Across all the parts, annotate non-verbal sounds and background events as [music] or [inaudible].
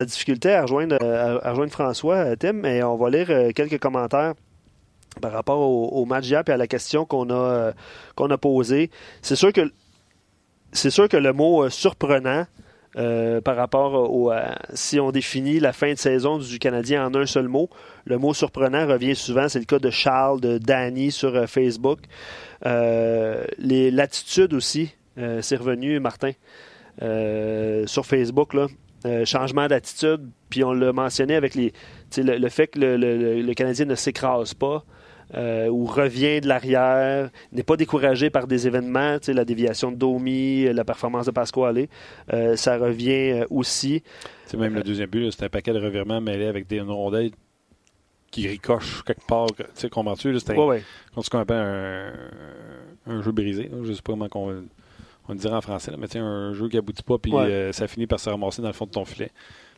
la difficulté à rejoindre, à, rejoindre François, Tim, mais on va lire quelques commentaires par rapport au, match d'hier et à la question qu'on a, a posée. C'est sûr que sûr que le mot surprenant euh, par rapport au, si on définit la fin de saison du Canadien en un seul mot. Le mot surprenant revient souvent. C'est le cas de Charles, de Danny sur euh, Facebook. Euh, l'attitude aussi, c'est revenu, Martin, sur Facebook. Là. Changement d'attitude, puis on l'a mentionné avec les, le, fait que le Canadien ne s'écrase pas. Euh, ou revient de l'arrière, n'est pas découragé par des événements, la déviation de Domi, la performance de Pasquale, euh, ça revient euh, aussi. C'est même le deuxième but, c'est un paquet de revirements mêlés avec des rondelles qui ricochent quelque part. Tu sais, comprends-tu? C'est un, ce qu'on appelle un, jeu brisé. Je ne sais pas comment on, on dirait en français, mais un jeu qui aboutit pas, puis ça finit par se ramasser dans le fond de ton filet.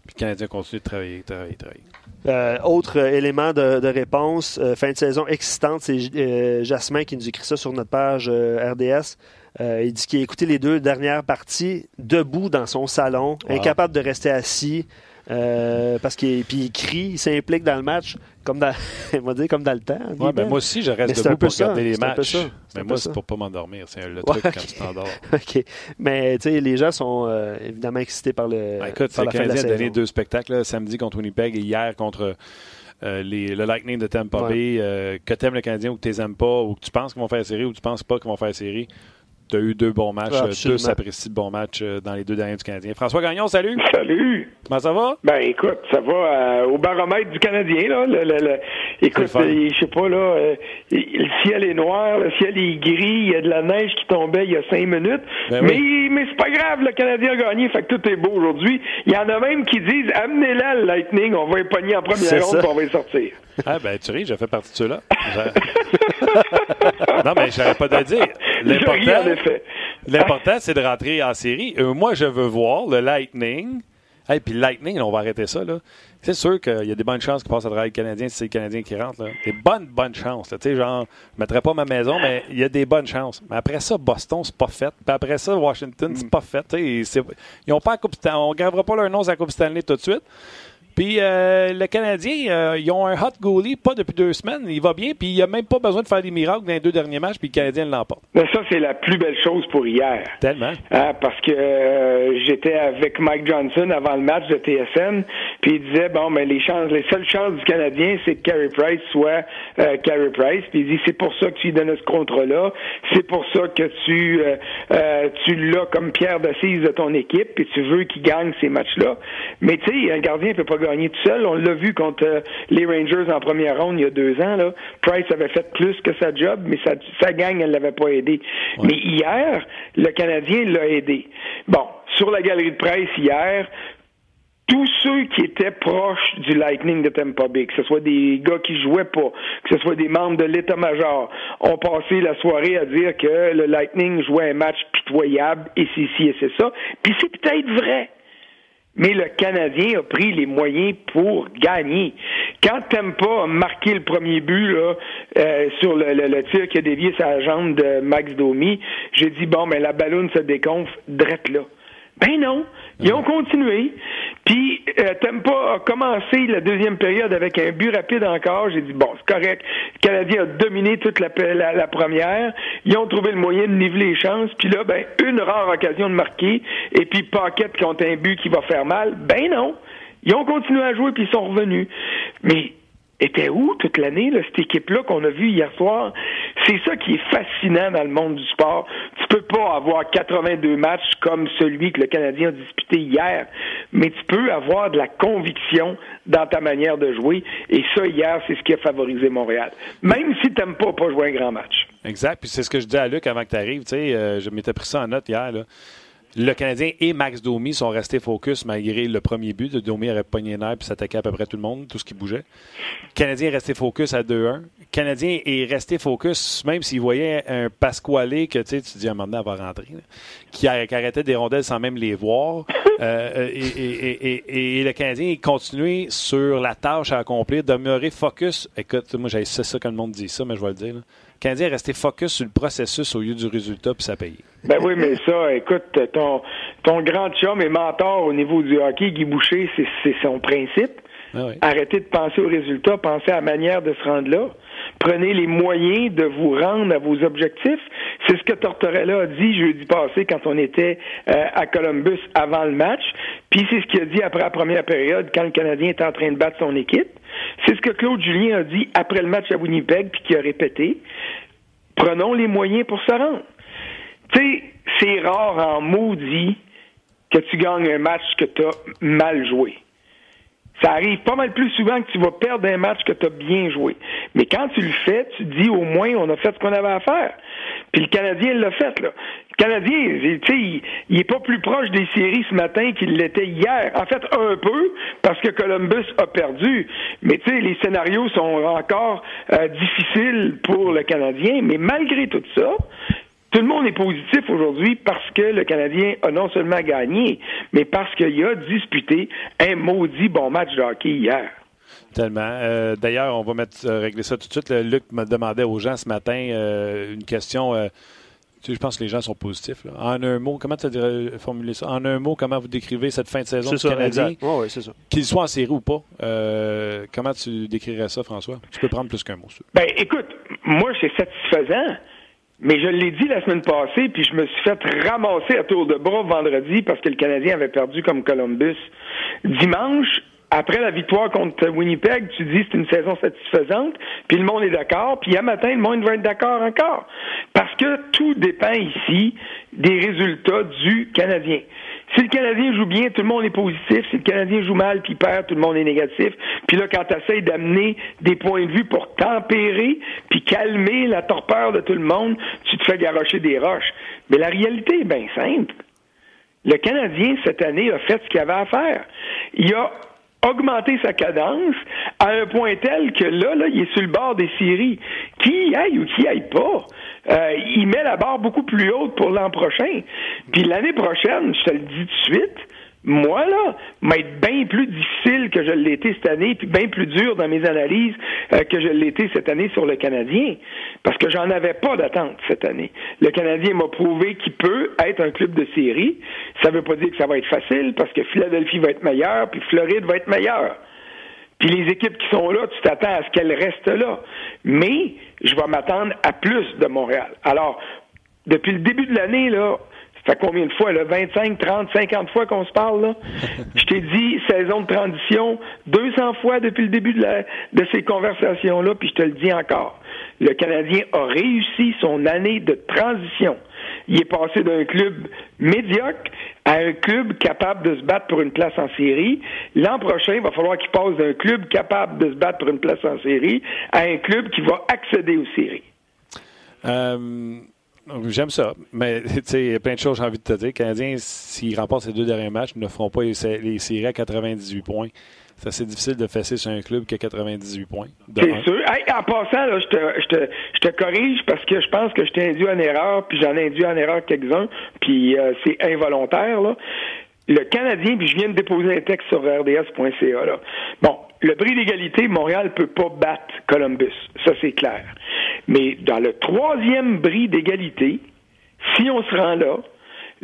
Puis le Canadien continue de travailler, travailler, travailler. Euh, autre élément de, réponse, euh, fin de saison excitante, c'est euh, Jasmin qui nous écrit ça sur notre page RDS. il dit qu'il a écouté les deux dernières parties debout dans son salon, incapable de rester assis. Euh, parce qu'il il crie, il s'implique dans le match, comme dans, [laughs] dire, comme dans le temps. Ouais, ben moi aussi, je reste debout pour regarder les matchs. Mais moi, c'est pour pas m'endormir. C'est le truc quand tu t'endors. [laughs] OK. Mais tu sais, les gens sont euh, évidemment excités par le. Ben, écoute, le Canadien a donné deux spectacles, samedi contre Winnipeg et hier contre. Euh, les, le Lightning de Tampa Bay, que tu aimes le Canadien ou que tu les aimes pas, ou que tu penses qu'ils vont faire série ou que tu penses pas qu'ils vont faire série, tu as eu deux bons matchs, deux s'apprécient de bons matchs euh, dans les deux derniers du Canadien. François Gagnon, salut. Salut. Comment ça va? Ben écoute, ça va euh, au baromètre du Canadien. Là. Le, écoute, euh, je sais pas, là, le ciel est noir, le ciel est gris, il y a de la neige qui tombait il y a cinq minutes. Ben mais mais c'est pas grave, le Canadien a gagné, fait que tout est beau aujourd'hui. Il y en a même qui disent amenez-la le Lightning, on va pogner en première ronde et on va y sortir. Ah ben tu ris, j'ai fait partie de ceux-là. [laughs] non, mais je pas de dire. L'important, c'est de rentrer en série. Euh, moi, je veux voir le Lightning. Et puis Lightning, on va arrêter ça. Là. C'est sûr qu'il y a des bonnes chances qu'il passe à travers le Canadien si c'est le Canadien qui rentre. Là. Des bonnes, bonnes chances. Tu sais, genre, je ne mettrais pas ma maison, mais il y a des bonnes chances. Mais après ça, Boston, c'est pas fait. Puis après ça, Washington, c'est pas fait. Ils ont pas la coupe On ne gravera pas leur nom à la Coupe Stanley tout de suite. Puis euh, le Canadien, euh, ils ont un hot goalie, pas depuis deux semaines. Il va bien, puis il a même pas besoin de faire des miracles dans les deux derniers matchs, puis le Canadien l'emporte. Mais ça, c'est la plus belle chose pour hier. Tellement. Ah, parce que euh, j'étais avec Mike Johnson avant le match de TSN, puis il disait, bon, mais les chances, les seules chances du Canadien, c'est que Carey Price soit Carey Price. Puis il dit, c'est pour ça que tu lui donnes ce contrat-là, c'est pour ça que tu, tu l'as comme pierre d'assise de ton équipe, puis tu veux qu'il gagne ces matchs-là. Mais tu sais, un gardien peut pas gagné tout seul. On l'a vu contre euh, les Rangers en première ronde il y a deux ans. Là. Price avait fait plus que sa job, mais sa, sa gang, elle l'avait pas aidé. Mais hier, le Canadien l'a aidé. Bon, sur la galerie de presse hier, tous ceux qui étaient proches du Lightning de Tampa Bay, que ce soit des gars qui jouaient pas, que ce soit des membres de l'état-major, ont passé la soirée à dire que le Lightning jouait un match pitoyable et c'est ci et c'est ça. Puis c'est peut-être vrai mais le Canadien a pris les moyens pour gagner. Quand Tempa a marqué le premier but là, euh, sur le, le, tir qui a dévié sa jambe de Max Domi, j'ai dit bon, mais la ballonne se déconfle drette là. Ben non, ils ont continué. Puis euh, Tempa a commencé la deuxième période avec un but rapide encore? J'ai dit bon, c'est correct. Le Canadien a dominé toute la, la, première. Ils ont trouvé le moyen de niveler les chances. Puis là, ben une rare occasion de marquer. Et puis Paquette contre un but qui va faire mal. Ben non. Ils ont continué à jouer puis ils sont revenus. Mais était où toute l'année, cette équipe-là qu'on a vue hier soir? C'est ça qui est fascinant dans le monde du sport. Tu peux pas avoir 82 matchs comme celui que le Canadien a disputé hier, mais tu peux avoir de la conviction dans ta manière de jouer. Et ça, hier, c'est ce qui a favorisé Montréal. Même si tu n'aimes pas pas jouer un grand match. Exact. Puis c'est ce que je dis à Luc avant que tu arrives. Euh, je m'étais pris ça en note hier. Là le Canadien et Max Domi sont restés focus malgré le premier but. Domi aurait pogné nerf et s'attaquait à peu près tout le monde, tout ce qui bougeait. Le Canadien est resté focus à 2-1. Le Canadien est resté focus, même s'il voyait un Pasquale que tu dis à un moment donné, elle va rentrer, qui, arrêtait des rondelles sans même les voir. Euh, et, le Canadien est continué sur la tâche à accomplir, demeurer focus. Écoute, moi, j'ai ça, ça quand le monde dit ça, mais je vais le dire. Canadien est resté focus sur le processus au lieu du résultat, puis ça paye. Ben oui, mais ça, écoute, ton, ton grand chum et mentor au niveau du hockey, Guy Boucher, c'est son principe. Ah Arrêtez de penser au résultat, pensez à la manière de se rendre là. Prenez les moyens de vous rendre à vos objectifs. C'est ce que Tortorella a dit jeudi passé quand on était euh, à Columbus avant le match. Puis c'est ce qu'il a dit après la première période quand le Canadien était en train de battre son équipe. C'est ce que Claude Julien a dit après le match à Winnipeg puis qui a répété. Prenons les moyens pour se rendre. Tu sais, c'est rare en maudit que tu gagnes un match que tu as mal joué. Ça arrive pas mal plus souvent que tu vas perdre un match que tu as bien joué. Mais quand tu le fais, tu dis au moins on a fait ce qu'on avait à faire. Puis le Canadien l'a fait, là. Le Canadien, tu sais, il, il, est pas plus proche des séries ce matin qu'il l'était hier. En fait, un peu, parce que Columbus a perdu. Mais tu sais, les scénarios sont encore euh, difficiles pour le Canadien. Mais malgré tout ça, tout le monde est positif aujourd'hui parce que le Canadien a non seulement gagné, mais parce qu'il a disputé un maudit bon match de hockey hier. Tellement. Euh, d'ailleurs, on va mettre, euh, régler ça tout de suite. Luc me demandait aux gens ce matin euh, une question. je pense que les gens sont positifs. En un mot, comment tu as formulé ça? En un mot, comment vous décrivez cette fin de saison du Canadien? oui, c'est ça. Qu'il soit en série ou pas, comment tu décrirais ça, François? Tu peux prendre plus qu'un mot. Ben, écoute, moi, c'est satisfaisant. Mais je l'ai dit la semaine passée, puis je me suis fait ramasser à tour de bras vendredi parce que le Canadien avait perdu comme Columbus. Dimanche, après la victoire contre Winnipeg, tu dis c'est une saison satisfaisante, puis le monde est d'accord, puis à matin, le monde va être d'accord encore. Parce que tout dépend ici des résultats du Canadien. Si le Canadien joue bien, tout le monde est positif. Si le Canadien joue mal puis perd, tout le monde est négatif. Puis là, quand tu essaies d'amener des points de vue pour tempérer puis calmer la torpeur de tout le monde, tu te fais garocher des roches. Mais la réalité est bien simple. Le Canadien, cette année, a fait ce qu'il avait à faire. Il a augmenté sa cadence à un point tel que là, là, il est sur le bord des séries. Qui aille ou qui aille pas, euh, il met la barre beaucoup plus haute pour l'an prochain. Puis l'année prochaine, je te le dis tout de suite, moi, là, m'être bien plus difficile que je l'ai été cette année, puis bien plus dur dans mes analyses euh, que je l'ai été cette année sur le Canadien, parce que j'en avais pas d'attente cette année. Le Canadien m'a prouvé qu'il peut être un club de série. Ça veut pas dire que ça va être facile, parce que Philadelphie va être meilleur, puis Floride va être meilleur. Puis les équipes qui sont là, tu t'attends à ce qu'elles restent là. Mais je vais m'attendre à plus de Montréal. Alors, depuis le début de l'année, là, ça fait combien de fois, là? 25, 30, 50 fois qu'on se parle, là? [laughs] Je t'ai dit saison de transition 200 fois depuis le début de, de ces conversations-là, puis je te le dis encore. Le Canadien a réussi son année de transition. Il est passé d'un club médiocre à un club capable de se battre pour une place en série. L'an prochain, il va falloir qu'il passe d'un club capable de se battre pour une place en série à un club qui va accéder aux séries. Euh, j'aime ça. Mais [laughs] il y a plein de choses j'ai envie de te dire. Les Canadiens, s'ils remportent ces deux derniers matchs, ne feront pas les, séries à 98 points. C'est assez difficile de fesser sur un club qui a 98 points. C'est sûr. en passant, je, te, je, te, je, te, corrige parce que je pense que je t'ai induit en erreur, puis j'en ai induit en erreur quelques-uns, puis euh, c'est involontaire. Là. Le Canadien, puis je viens de déposer un texte sur rds.ca. Là. Bon, le prix d'égalité, Montréal peut pas battre Columbus. Ça, c'est clair. Mais dans le troisième bris d'égalité, si on se rend là,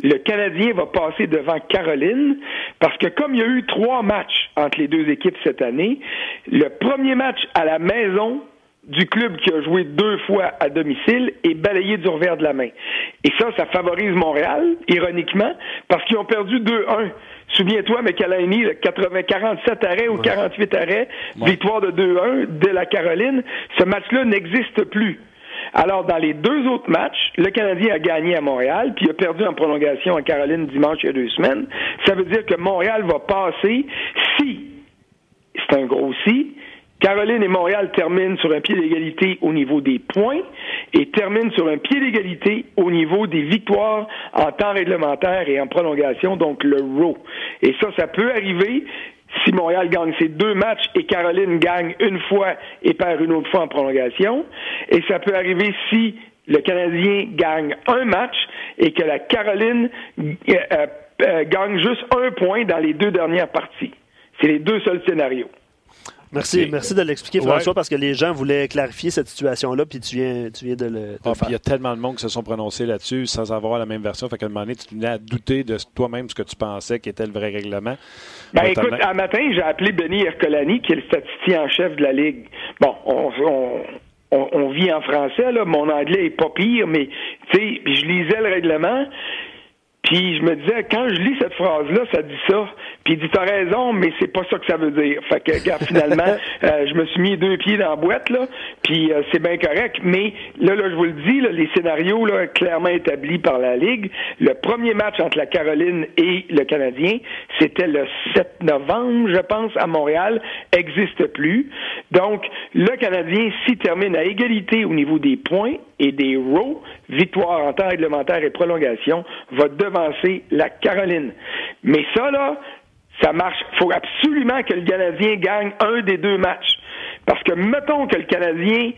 le Canadien va passer devant Caroline parce que comme il y a eu trois matchs entre les deux équipes cette année, le premier match à la maison du club qui a joué deux fois à domicile est balayé du revers de la main. Et ça, ça favorise Montréal, ironiquement, parce qu'ils ont perdu 2-1. Souviens-toi, McAlhaney, 47 arrêts ou 48 arrêts, victoire de 2-1 de la Caroline. Ce match-là n'existe plus. Alors, dans les deux autres matchs, le Canadien a gagné à Montréal, puis a perdu en prolongation à Caroline dimanche il y a deux semaines. Ça veut dire que Montréal va passer si, c'est un gros si, Caroline et Montréal terminent sur un pied d'égalité au niveau des points et terminent sur un pied d'égalité au niveau des victoires en temps réglementaire et en prolongation, donc le row. Et ça, ça peut arriver si Montréal gagne ses deux matchs et Caroline gagne une fois et perd une autre fois en prolongation. Et ça peut arriver si le Canadien gagne un match et que la Caroline euh, euh, gagne juste un point dans les deux dernières parties. C'est les deux seuls scénarios. Merci, merci de l'expliquer, François, parce que les gens voulaient clarifier cette situation-là, puis tu viens, tu viens de le, ah, Il y a tellement de monde qui se sont prononcés là-dessus sans avoir la même version. Fait qu'à un moment donné, tu venais à douter de toi-même ce que tu pensais qui était le vrai règlement. Ben, écoute, un matin, j'ai appelé Denis Ercolani, qui est le statisticien en chef de la Ligue. Bon, on, on, vit en français, là. Mon anglais est pas pire, mais, tu sais, je lisais le règlement. Puis je me disais, quand je lis cette phrase-là, ça dit ça. Puis il dit, t'as raison, mais c'est pas ça que ça veut dire. Fait que, regarde, finalement, [laughs] euh, je me suis mis deux pieds dans la boîte, là, puis euh, c'est bien correct. Mais là, là, je vous le dis, là, les scénarios, là, clairement établis par la Ligue. Le premier match entre la Caroline et le Canadien, c'était le 7 novembre, je pense, à Montréal, existe plus. Donc, le Canadien, s'il termine à égalité au niveau des points et des rows, victoire en temps réglementaire et prolongation, va devancer la Caroline. Mais ça, là, ça marche. Il faut absolument que le Canadien gagne un des deux matchs. Parce que mettons que le Canadien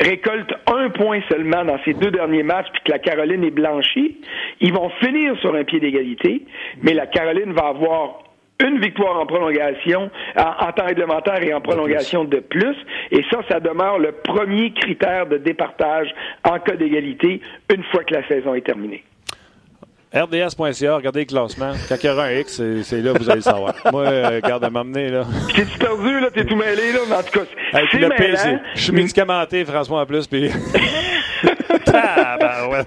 récolte un point seulement dans ces deux derniers matchs, puis que la Caroline est blanchie, ils vont finir sur un pied d'égalité, mais la Caroline va avoir une victoire en prolongation, en, temps réglementaire et en prolongation de plus. Et ça, ça demeure le premier critère de départage en cas d'égalité une fois que la saison est terminée. RDS.ca, regardez le classement. Quand il y aura un X, c'est là que vous allez le savoir. Moi, euh, garde à m'emmener, là. T'es-tu perdu, là? T'es tout mêlé, là? Mais en tout cas, c'est le Je suis médicamenté, François, en plus, puis... [laughs] ah, ben ouais.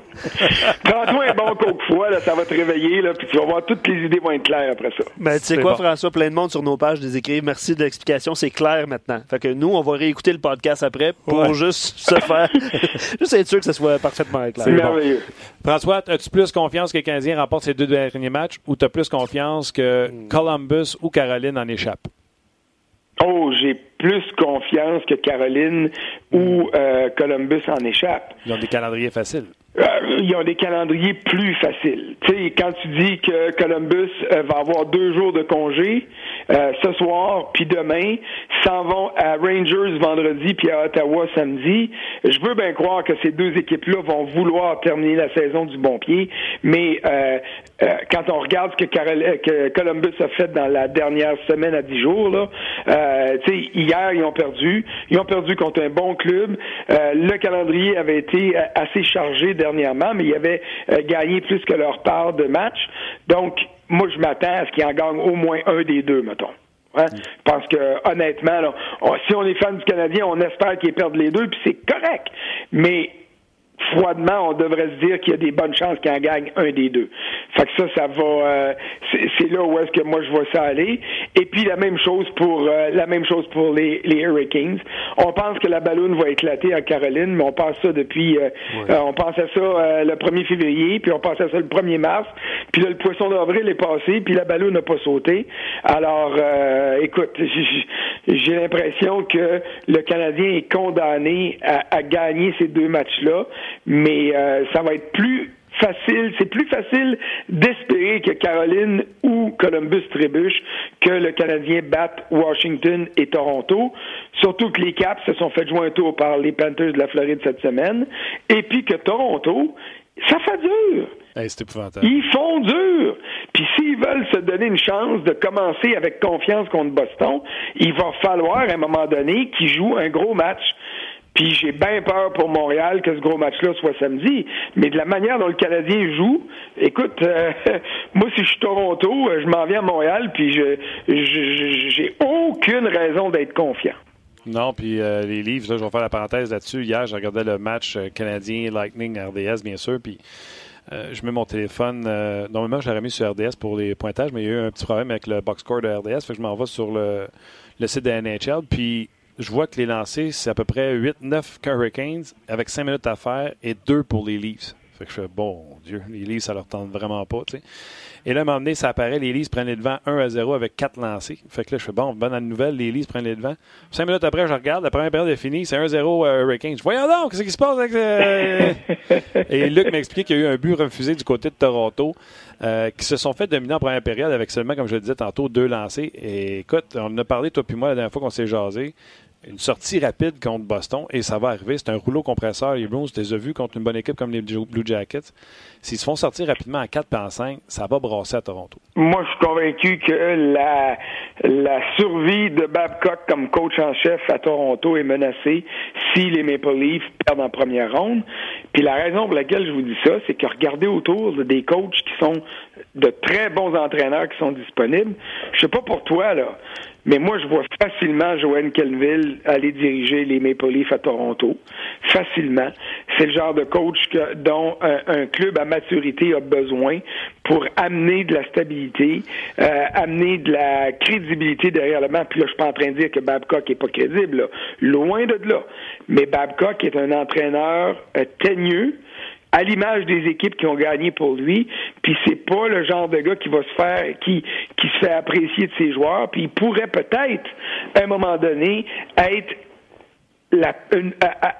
Prends-toi un bon coke là, ça va te réveiller, là, puis tu vas voir toutes les idées vont être claires après ça. Ben, tu sais quoi, François, plein de monde sur nos pages des écrits. Merci de l'explication, c'est clair maintenant. Fait que nous, on va réécouter le podcast après pour juste se faire, [laughs] juste être sûr que ce soit parfaitement clair. C'est merveilleux. François, as-tu plus confiance que les Canadiens remportent ces deux derniers matchs ou tu as plus confiance que hmm. Columbus ou Caroline en échappent? Oh, j'ai plus confiance que Caroline ou euh, Columbus en échappe. Ils ont des calendriers faciles. Euh, ils ont des calendriers plus faciles. Tu sais, quand tu dis que Columbus euh, va avoir deux jours de congé, ce soir puis demain, s'en vont à Rangers vendredi puis à Ottawa samedi, je veux bien croire que ces deux équipes-là vont vouloir terminer la saison du bon pied, mais quand on regarde ce que, Columbus a fait dans la dernière semaine à dix jours, là, hier, ils ont perdu. Ils ont perdu contre un bon club. Euh, le calendrier avait été euh, assez chargé dernièrement, mais ils avaient euh, gagné plus que leur part de match. Donc, moi, je m'attends à ce qu'ils en gagnent au moins un des deux, mettons. Hein? Je pense que honnêtement, si on est fan du Canadien, on espère qu'ils perdent les deux, puis c'est correct. Mais froidement, on devrait se dire qu'il y a des bonnes chances qu'il en gagne un des deux. Fait que ça, ça va, euh, c'est là où est-ce que moi je vois ça aller. Et puis la même chose pour euh, la même chose pour les, les Hurricanes. On pense que la ballonne va éclater en Caroline, mais on pense ça depuis, euh, on pensait ça le 1er février, puis on pensait ça le 1er mars, puis là le poisson d'avril est passé, puis la ballonne n'a pas sauté. Alors, écoute, [laughs] j'ai l'impression que le Canadien est condamné à, à gagner ces deux matchs-là mais euh, ça va être plus facile, c'est plus facile d'espérer que Caroline ou Columbus trébuche que le Canadien batte Washington et Toronto. Surtout que les Caps se sont fait jouer un tour par les Panthers de la Floride cette semaine. Et puis que Toronto, ça fait dur. Ils font dur. Puis s'ils veulent se donner une chance de commencer avec confiance contre Boston, il va falloir à un moment donné qu'ils jouent un gros match. Puis j'ai bien peur pour Montréal que ce gros match-là soit samedi. Mais de la manière dont le Canadien joue, écoute, euh, [laughs] moi si je suis Toronto, euh, je m'en viens à Montréal, puis je j'ai aucune raison d'être confiant. Non, puis euh, les livres, là, je vais faire la parenthèse là-dessus. Hier, j'ai regardé le match canadien Lightning RDS, bien sûr, puis je mets mon téléphone. normalement, je l'aurais mis sur RDS pour les pointages, mais il y a eu un petit problème avec le box score de RDS. Fait que je m'en vais sur le, le site de NHL. Puis je vois que les lancers, c'est à peu près 8-9 Hurricanes avec 5 minutes à faire et 2 pour les Leafs. Fait que je fais, bon Dieu, les Leafs, ça leur tente vraiment pas, tu sais. Et là, à un moment donné, ça apparaît, les Leafs prennent les devants 1 à 0 avec 4 lancés. Fait que là, je fais, bon, bonne nouvelle, les Leafs prennent les devants. 5 minutes après, je regarde, la première période est finie, c'est 1-0 euh, Hurricanes. Voyons donc, qu'est-ce qui se passe avec. Euh... [laughs] et Luc m'explique qu'il y a eu un but refusé du côté de Toronto. Euh, qui se sont fait dominer en première période avec seulement, comme je le disais tantôt, deux lancés. Et écoute, on en a parlé, toi puis moi, la dernière fois qu'on s'est jasé. Une sortie rapide contre Boston et ça va arriver. C'est un rouleau compresseur. Les Bruins, tu les contre une bonne équipe comme les Blue Jackets. S'ils se font sortir rapidement en 4 et en 5, ça va brasser à Toronto. Moi, je suis convaincu que la, la survie de Babcock comme coach en chef à Toronto est menacée si les Maple Leafs perdent en première ronde. Puis la raison pour laquelle je vous dis ça, c'est que regardez autour des coachs qui sont de très bons entraîneurs qui sont disponibles. Je sais pas pour toi, là, mais moi, je vois facilement Joanne Kelville aller diriger les Maple Leafs à Toronto. Facilement. C'est le genre de coach dont un, club à maturité a besoin pour amener de la stabilité, euh, amener de la crédibilité derrière le banc. Puis là, je suis pas en train de dire que Babcock est pas crédible. Loin de là. Mais Babcock est un entraîneur euh, teigneux à l'image des équipes qui ont gagné pour lui. Puis c'est pas le genre de gars qui va se faire, qui, fait apprécier de ses joueurs. Puis il pourrait peut-être, à un moment donné, être la,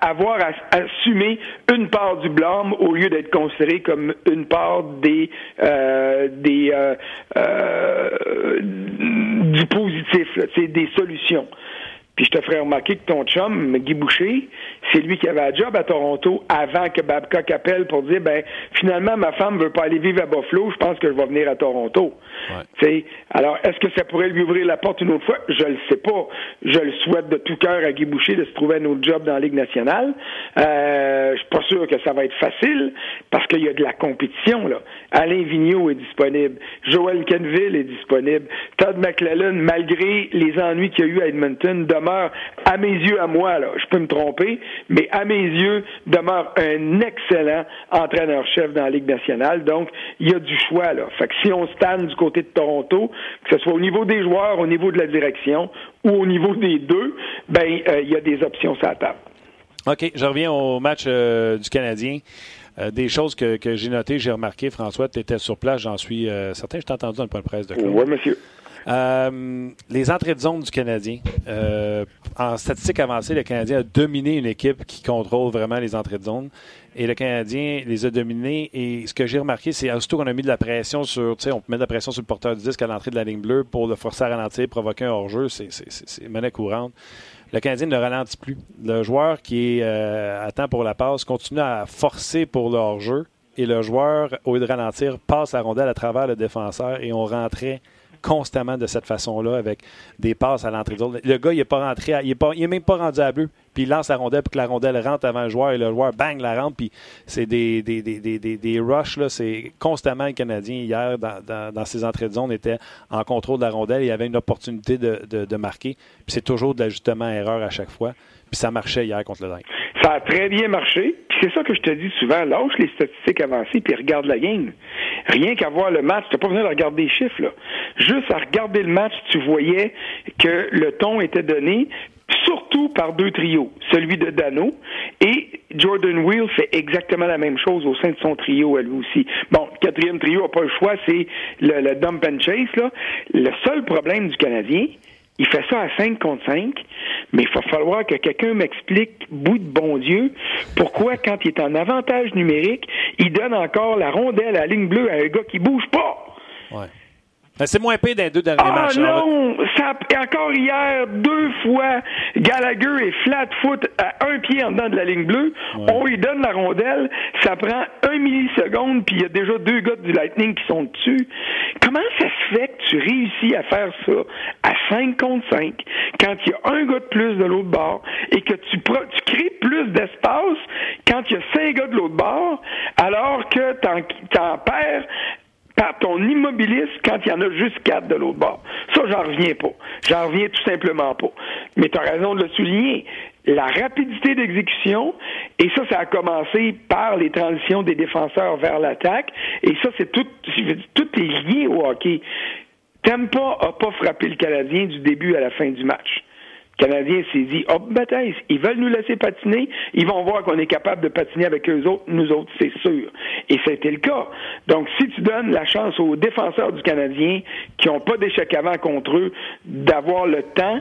avoir à, assumer une part du blâme au lieu d'être considéré comme une part des euh, des euh, euh, du positif, là, des solutions. Puis je te ferai remarquer que ton chum, Guy Boucher, c'est lui qui avait un job à Toronto avant que Babcock appelle pour dire ben finalement ma femme veut pas aller vivre à Buffalo, je pense que je vais venir à Toronto. Ouais. Alors est-ce que ça pourrait lui ouvrir la porte une autre fois? Je le sais pas. Je le souhaite de tout cœur à Guy Boucher de se trouver un autre job dans la Ligue nationale. Euh, je suis pas sûr que ça va être facile parce qu'il y a de la compétition là. Alain Vigneault est disponible, Joel Kenville est disponible, Todd McClellan malgré les ennuis qu'il y a eu à Edmonton demeure à mes yeux, à moi, là, je peux me tromper, mais à mes yeux, demeure un excellent entraîneur-chef dans la Ligue nationale. Donc, il y a du choix, là. Fait que si on stand du côté de Toronto, que ce soit au niveau des joueurs, au niveau de la direction ou au niveau des deux, ben, euh, il y a des options sur la table. OK, je reviens au match euh, du Canadien. Euh, des choses que, j'ai notées, j'ai remarqué, François, tu étais sur place, j'en suis certain. Je t'ai entendu dans le point de presse de Claude. Oui, monsieur. Euh, les entrées de zone du Canadien. Euh, en statistique avancée, le Canadien a dominé une équipe qui contrôle vraiment les entrées de zone. Et le Canadien les a dominés. Et ce que j'ai remarqué, c'est surtout qu'on a mis de la pression sur, tu sais, on met de la pression sur le porteur du disque à l'entrée de la ligne bleue pour le forcer à ralentir, provoquer un hors-jeu. C'est monnaie courante. Le Canadien ne ralentit plus. Le joueur qui est euh, pour la passe continue à forcer pour le hors-jeu. Et le joueur, au lieu de ralentir, passe la rondelle à travers le défenseur et on rentrait constamment de cette façon-là avec des passes à l'entrée de zone. Le gars, il n'est pas rentré, il n'est même pas rendu à bleu. Puis il lance la rondelle pour que la rondelle rentre avant le joueur et le joueur bang la rentre. Puis c'est des, des, des, des, des rushs. C'est constamment le Canadien hier dans, dans, ses entrées de zone était en contrôle de la rondelle. Il y avait une opportunité de, de, marquer. C'est toujours de l'ajustement erreur à chaque fois. Puis ça marchait hier contre le Dingue. Ça a très bien marché. Puis c'est ça que je te dis souvent. Lâche les statistiques avancées puis regarde la game. Rien qu'à voir le match, t'as pas besoin de regarder les chiffres. Là. Juste à regarder le match, tu voyais que le ton était donné surtout par deux trios, celui de Dano et Jordan Wheel fait exactement la même chose au sein de son trio, elle aussi. Bon, quatrième trio n'a pas le choix, c'est le, le dump and chase. Là. Le seul problème du Canadien, il fait ça à 5 contre 5, mais il va falloir que quelqu'un m'explique, bout de bon Dieu, pourquoi quand il est en avantage numérique, il donne encore la rondelle à la ligne bleue à un gars qui bouge pas. Ouais. Ben, c'est moins payé dans les deux derniers ah, matchs. non! Ça, encore hier, deux fois, Gallagher est flat-foot à un pied en dedans de la ligne bleue. On lui donne la rondelle. Ça prend un milliseconde, puis il y a déjà deux gars du Lightning qui sont dessus. Comment ça se fait que tu réussis à faire ça à 5 contre 5 quand il y a un gars de plus de l'autre bord et que tu, tu crées plus d'espace quand il y a cinq gars de l'autre bord alors que tu en perds par ton immobiliste quand il y en a juste quatre de l'autre bord. Ça, j'en reviens pas. J'en reviens tout simplement pas. Mais tu as raison de le souligner. La rapidité d'exécution, et ça, ça a commencé par les transitions des défenseurs vers l'attaque, et ça, c'est tout, tout est lié au hockey. Tampa a pas frappé le Canadien du début à la fin du match. Canadien s'est dit, oh, bataille, ils veulent nous laisser patiner, ils vont voir qu'on est capable de patiner avec eux autres, nous autres, c'est sûr. Et c'était le cas. Donc, si tu donnes la chance aux défenseurs du Canadien, qui n'ont pas d'échec avant contre eux, d'avoir le temps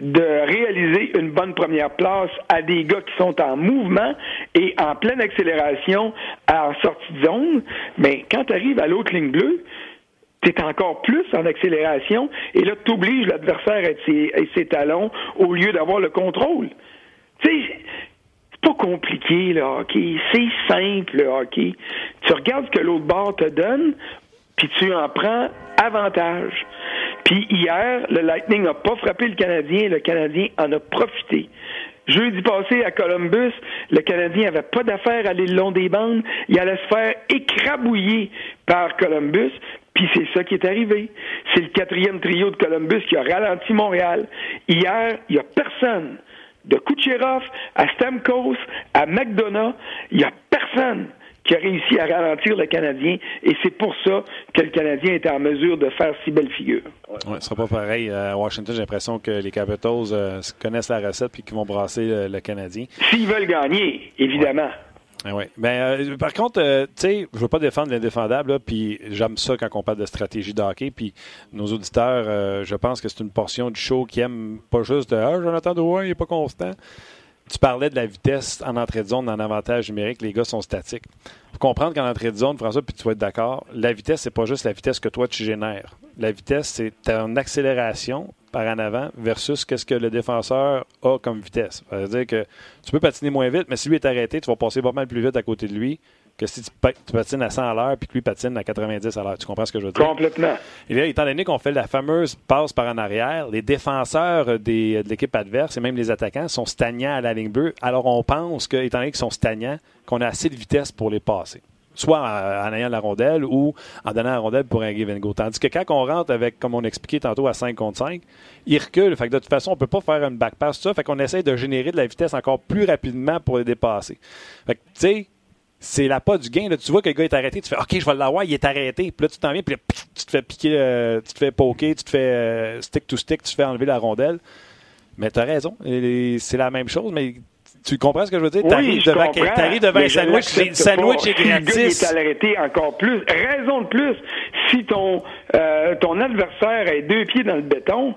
de réaliser une bonne première place à des gars qui sont en mouvement et en pleine accélération en sortie de zone, mais quand tu arrives à l'autre ligne bleue, tu es encore plus en accélération et là, tu obliges l'adversaire à ses, ses talons au lieu d'avoir le contrôle. Tu sais, c'est pas compliqué, le hockey. C'est simple, le hockey. Tu regardes ce que l'autre bord te donne, puis tu en prends avantage. Puis hier, le Lightning n'a pas frappé le Canadien, le Canadien en a profité. Jeudi passé à Columbus, le Canadien avait pas d'affaire à aller le long des bandes. Il allait se faire écrabouiller par Columbus. Puis c'est ça qui est arrivé. C'est le quatrième trio de Columbus qui a ralenti Montréal. Hier, il n'y a personne. De Kucherov à Stamkos à McDonough, il n'y a personne qui a réussi à ralentir le Canadien, et c'est pour ça que le Canadien était en mesure de faire si belle figure. Ouais, ce ne sera pas pareil. À Washington, j'ai l'impression que les Capitals euh, connaissent la recette et qu'ils vont brasser le, le Canadien. S'ils veulent gagner, évidemment. Ouais. Ouais. Ben, euh, par contre, euh, tu sais, je veux pas défendre l'indéfendable, puis j'aime ça quand on parle de stratégie de puis nos auditeurs, euh, je pense que c'est une portion du show qui aime pas juste de « Ah, Jonathan Drouin, il est pas constant ». Tu parlais de la vitesse en entrée de zone, en avantage numérique, les gars sont statiques. Faut comprendre qu'en entrée de zone, François, puis tu vas être d'accord, la vitesse, c'est pas juste la vitesse que toi tu génères. La vitesse, c'est ton accélération par en avant versus qu'est-ce que le défenseur a comme vitesse. Ça veut dire que tu peux patiner moins vite, mais si lui est arrêté, tu vas passer pas mal plus vite à côté de lui que si tu, patines à 100 à l'heure puis que lui patine à 90 à l'heure. Tu comprends ce que je veux dire? Complètement. Et là, étant donné qu'on fait la fameuse passe par en arrière, les défenseurs des, de l'équipe adverse et même les attaquants sont stagnants à la ligne bleue. Alors, on pense que, étant donné qu'ils sont stagnants, qu'on a assez de vitesse pour les passer soit en, ayant la rondelle ou en donnant la rondelle pour un give and go. Tandis que quand on rentre avec, comme on expliquait tantôt, à 5 contre 5, il recule. Fait que de toute façon, on ne peut pas faire une back pass, ça. Fait qu'on essaie de générer de la vitesse encore plus rapidement pour les dépasser. Fait que, tu sais, c'est la pas du gain. Là. Tu vois que le gars est arrêté, tu fais OK, je vais l'avoir, il est arrêté. Puis là, tu t'en viens, puis là, tu te fais piquer, euh, tu te fais poker, tu te fais euh, stick to stick, tu te fais enlever la rondelle. Mais tu as raison, c'est la même chose, mais tu comprends ce que je veux dire? Oui, t'arrives devant, un sandwich, le sandwich est gratis. est arrêté encore plus. Raison de plus, si ton, euh, ton adversaire est deux pieds dans le béton,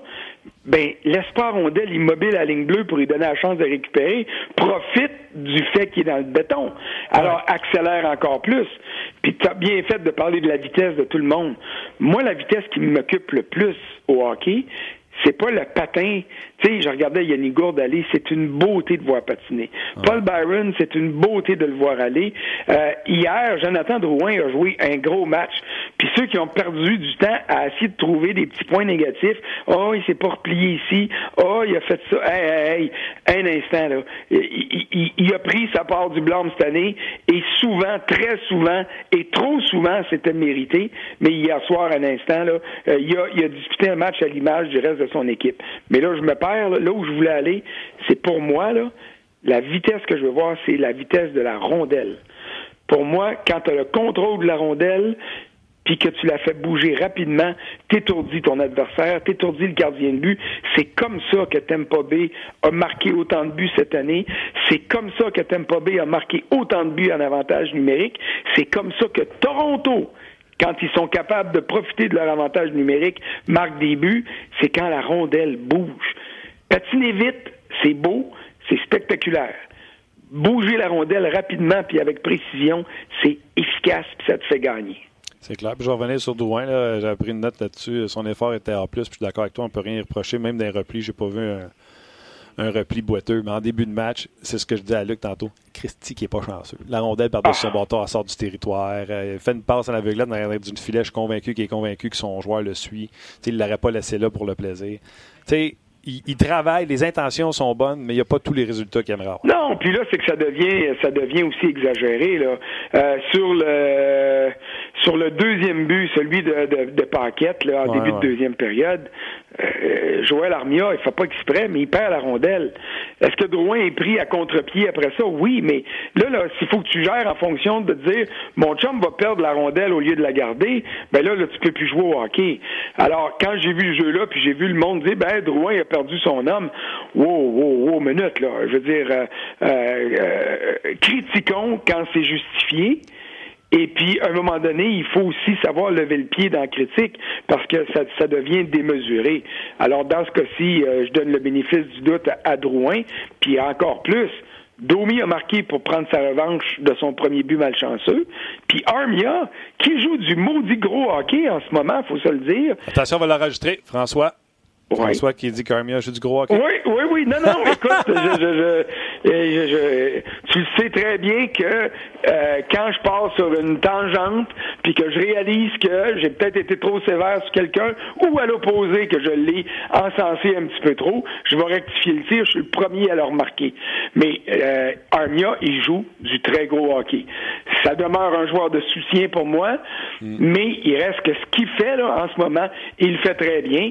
ben, laisse pas rondelle immobile à ligne bleue pour lui donner la chance de récupérer. Profite du fait qu'il est dans le béton. Alors, accélère encore plus. Puis, tu as bien fait de parler de la vitesse de tout le monde. Moi, la vitesse qui m'occupe le plus au hockey, c'est pas le patin. Tu sais, je regardais Yannick Gourde aller, c'est une beauté de voir patiner. Paul Byron, c'est une beauté de le voir aller. Euh, hier, Jonathan Drouin a joué un gros match. Puis ceux qui ont perdu du temps à essayer de trouver des petits points négatifs, oh, il s'est pas replié ici, oh, il a fait ça, hey, hey, hey. un instant, là. Il, il, il, a pris sa part du blâme cette année, et souvent, très souvent, et trop souvent, c'était mérité, mais hier soir, un instant, là, euh, il, a, il a disputé un match à l'image du reste de son équipe. Mais là, je me perds. Là, où je voulais aller, c'est pour moi, là, la vitesse que je veux voir, c'est la vitesse de la rondelle. Pour moi, quand tu as le contrôle de la rondelle, puis que tu la fais bouger rapidement, t'étourdis ton adversaire, t'étourdis le gardien de but. C'est comme ça que Tampa Bay a marqué autant de buts cette année. C'est comme ça que Tampa Bay a marqué autant de buts en avantage numérique. C'est comme ça que Toronto quand ils sont capables de profiter de leur avantage numérique, marquent des buts, c'est quand la rondelle bouge. Patiner vite, c'est beau, c'est spectaculaire. Bouger la rondelle rapidement puis avec précision, c'est efficace puis ça te fait gagner. C'est clair. Puis je revenir sur Douin. J'avais pris une note là-dessus. Son effort était en plus. Puis je suis d'accord avec toi. On ne peut rien reprocher. Même d'un repli, j'ai pas vu un, un, repli boiteux. Mais en début de match, c'est ce que je disais à Luc tantôt. Christy qui est pas chanceux. La rondelle par-dessus son bâton, elle sort du territoire. Il fait une passe à l'aveuglette dans l'arrière d'une filet. Je suis convaincu qu'il est convaincu que son joueur le suit. Il ne l'aurait pas laissé là pour le plaisir. il, travaille, les intentions sont bonnes, mais il n'y a pas tous les résultats qu'il aimerait avoir. Non, puis là, c'est que ça devient ça devient aussi exagéré. Là. Euh, sur le sur le deuxième but, celui de, de, de Paquette, là, en ouais, début ouais. de deuxième période, euh, Joël Armia, il fait pas exprès, mais il perd la rondelle. Est-ce que Drouin est pris à contre-pied après ça? Oui, mais là, là, s'il faut que tu gères en fonction de dire mon chum va perdre la rondelle au lieu de la garder, ben là, là, tu peux plus jouer au hockey. Alors, quand j'ai vu le jeu-là, puis j'ai vu le monde dire ben Drouin a perdu son homme, wow, wow, wow, minute, là. Je veux dire, euh, euh, critiquons quand c'est justifié. Et puis, à un moment donné, il faut aussi savoir lever le pied dans la critique parce que ça, ça devient démesuré. Alors, dans ce cas-ci, euh, je donne le bénéfice du doute à, à Drouin, puis encore plus, Domi a marqué pour prendre sa revanche de son premier but malchanceux. Puis Armia, qui joue du maudit gros hockey en ce moment, faut se le dire. Attention, on va l'enregistrer. François. François qui dit qu'Armia joue du gros hockey. Oui, oui, oui. Non, non, [laughs] écoute, je, je, tu le sais très bien que euh, quand je passe sur une tangente, puis que je réalise que j'ai peut-être été trop sévère sur quelqu'un, ou à l'opposé, que je l'ai encensé un petit peu trop, je vais rectifier le tir, je suis le premier à le remarquer. Mais euh, Armia, il joue du très gros hockey. Ça demeure un joueur de soutien pour moi, mm. mais il reste que ce qu'il fait là, en ce moment, il le fait très bien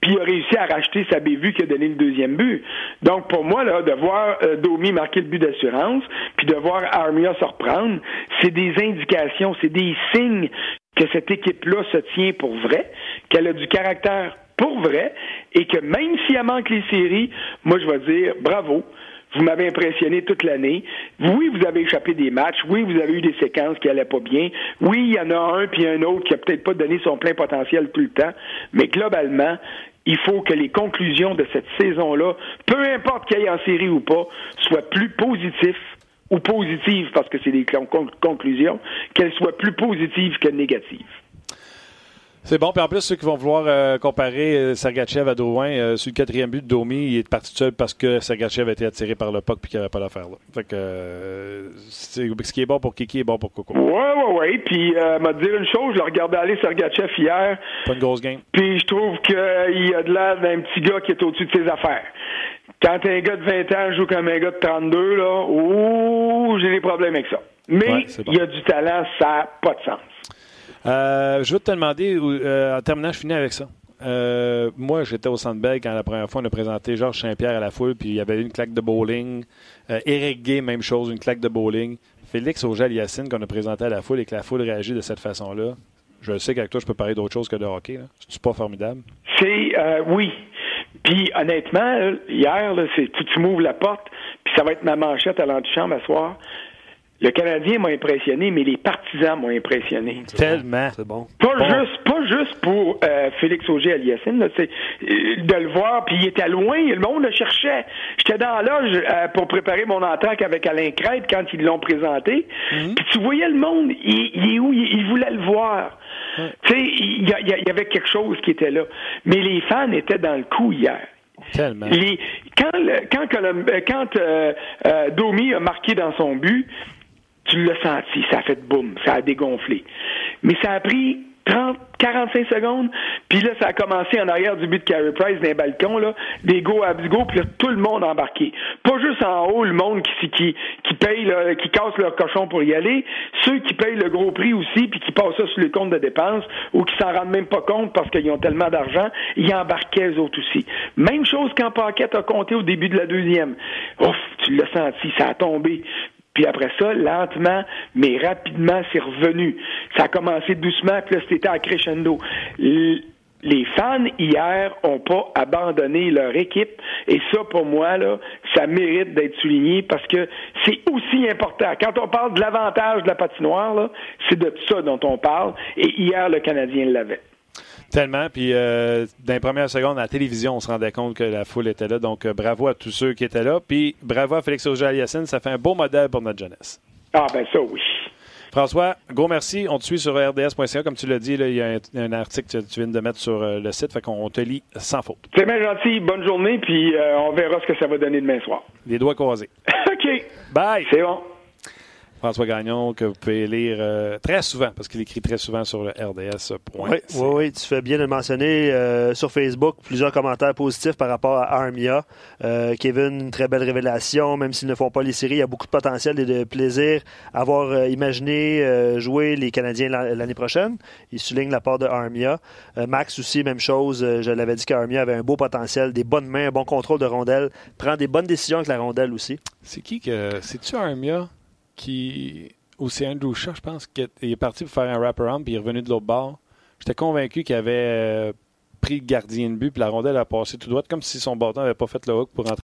puis il a réussi à racheter sa bévue qui a donné le deuxième but. Donc pour moi, là, de voir euh, Domi marquer le but d'assurance, puis de voir Armia se reprendre, c'est des indications, c'est des signes que cette équipe-là se tient pour vrai, qu'elle a du caractère pour vrai, et que même si elle manque les séries, moi je vais dire bravo. Vous m'avez impressionné toute l'année. Oui, vous avez échappé des matchs. Oui, vous avez eu des séquences qui allaient pas bien. Oui, il y en a un puis un autre qui a peut-être pas donné son plein potentiel tout le temps. Mais globalement, il faut que les conclusions de cette saison-là, peu importe qu'il y ait en série ou pas, soient plus positifs ou positives, parce que c'est des conclusions, qu'elles soient plus positives que négatives. C'est bon. Puis en plus, ceux qui vont vouloir euh, comparer euh, Sergachev à Drouin, euh, sur le quatrième but de Domi, il est parti seul parce que Sergachev a été attiré par le puck et qu'il n'y avait pas l'affaire là. Fait que ce qui est bon pour Kiki est bon pour Coco. Ouais, ouais, ouais. Puis, m'a dire une chose, je l'ai regardé aller Sergachev hier. Pas une grosse game. Puis je trouve qu'il a de l'air d'un petit gars qui est au-dessus de ses affaires. Quand un gars de 20 ans joue comme un gars de 32, là, ouh, j'ai des problèmes avec ça. Mais il y a du talent, ça n'a pas de sens. Euh, je veux te demander, euh, en terminant, je finis avec ça. Euh, moi, j'étais au Centre Bell quand la première fois on a présenté Georges Saint-Pierre à la foule, puis il y avait une claque de bowling. Eric Gay, même chose, une claque de bowling. Félix Auger-Aliassine qu'on a présenté à la foule et que la foule réagit de cette façon-là. Je sais qu'avec toi, je peux parler d'autre chose que de hockey. C'est pas formidable? C'est oui. Puis honnêtement, hier, tu, tu m'ouvres la porte, puis ça va être ma manchette à l'antichambre à soir. Le Canadien m'a impressionné, mais les partisans m'ont impressionné. Tellement. C'est bon. Pas juste, pas juste pour euh, Félix Auger Aliassime, c'est euh, de le voir, puis il était loin, le monde le cherchait. J'étais dans la loge euh, pour préparer mon entrée avec Alain Crête quand ils l'ont présenté. Mhm. Puis tu voyais le monde, il, est où? Il, voulait le voir. Tu sais, il y, avait quelque chose qui était là. Mais les fans étaient dans le coup hier. Tellement. quand quand, quand Domi a marqué dans son but, tu l'as senti, ça a fait boum, ça a dégonflé. Mais ça a pris 30, 45 secondes, puis là, ça a commencé en arrière du but de Carey Price d'un balcon, là, des go à go, puis là, tout le monde embarqué. Pas juste en haut, le monde qui, qui, qui paye, là, qui casse leur cochon pour y aller, ceux qui payent le gros prix aussi, puis qui passent ça sur les comptes de dépenses, ou qui s'en rendent même pas compte parce qu'ils ont tellement d'argent, ils embarquaient eux autres aussi. Même chose quand Paquette a compté au début de la deuxième. Ouf, tu l'as senti, ça a tombé. Puis après ça, lentement, mais rapidement, c'est revenu. Ça a commencé doucement, puis là, c'était à crescendo. Les fans, hier, ont pas abandonné leur équipe. Et ça, pour moi, là, ça mérite d'être souligné parce que c'est aussi important. Quand on parle de l'avantage de la patinoire, c'est de ça dont on parle. Et hier, le Canadien l'avait. Tellement. Puis, euh, dans les premières secondes, à la télévision, on se rendait compte que la foule était là. Donc, euh, bravo à tous ceux qui étaient là. Puis, bravo à Félix Auger-Aliassine. Ça fait un beau modèle pour notre jeunesse. Ah, ben ça, oui. François, gros merci. On te suit sur rds.ca. Comme tu l'as dit, il y a un, article que tu viens de mettre sur euh, le site. Fait qu'on te lit sans faute. C'est bien gentil. Bonne journée. Puis, on verra ce que ça va donner demain soir. Les doigts croisés. [laughs] OK. Bye. C'est bon. François Gagnon, que vous pouvez lire euh, très souvent, parce qu'il écrit très souvent sur le RDS. Oui, oui, oui, tu fais bien de le mentionner. Euh, sur Facebook, plusieurs commentaires positifs par rapport à Armia. Euh, Kevin, une très belle révélation, même s'ils ne font pas les séries, il y a beaucoup de potentiel et de plaisir à avoir imaginé jouer les Canadiens l'année prochaine. Il souligne la part de Armia. Max aussi, même chose. je l'avais dit qu'Armia avait un beau potentiel, des bonnes mains, un bon contrôle de rondelle, prend des bonnes décisions avec la rondelle aussi. C'est qui que. C'est-tu Armia? Qui. C'est Andrew Shaw, je pense, qui est parti pour faire un wraparound, puis il est revenu de l'autre bord. J'étais convaincu qu'il avait euh, pris le gardien de but, puis la rondelle a passé tout droit, comme si son bâton n'avait pas fait le hook pour rentrer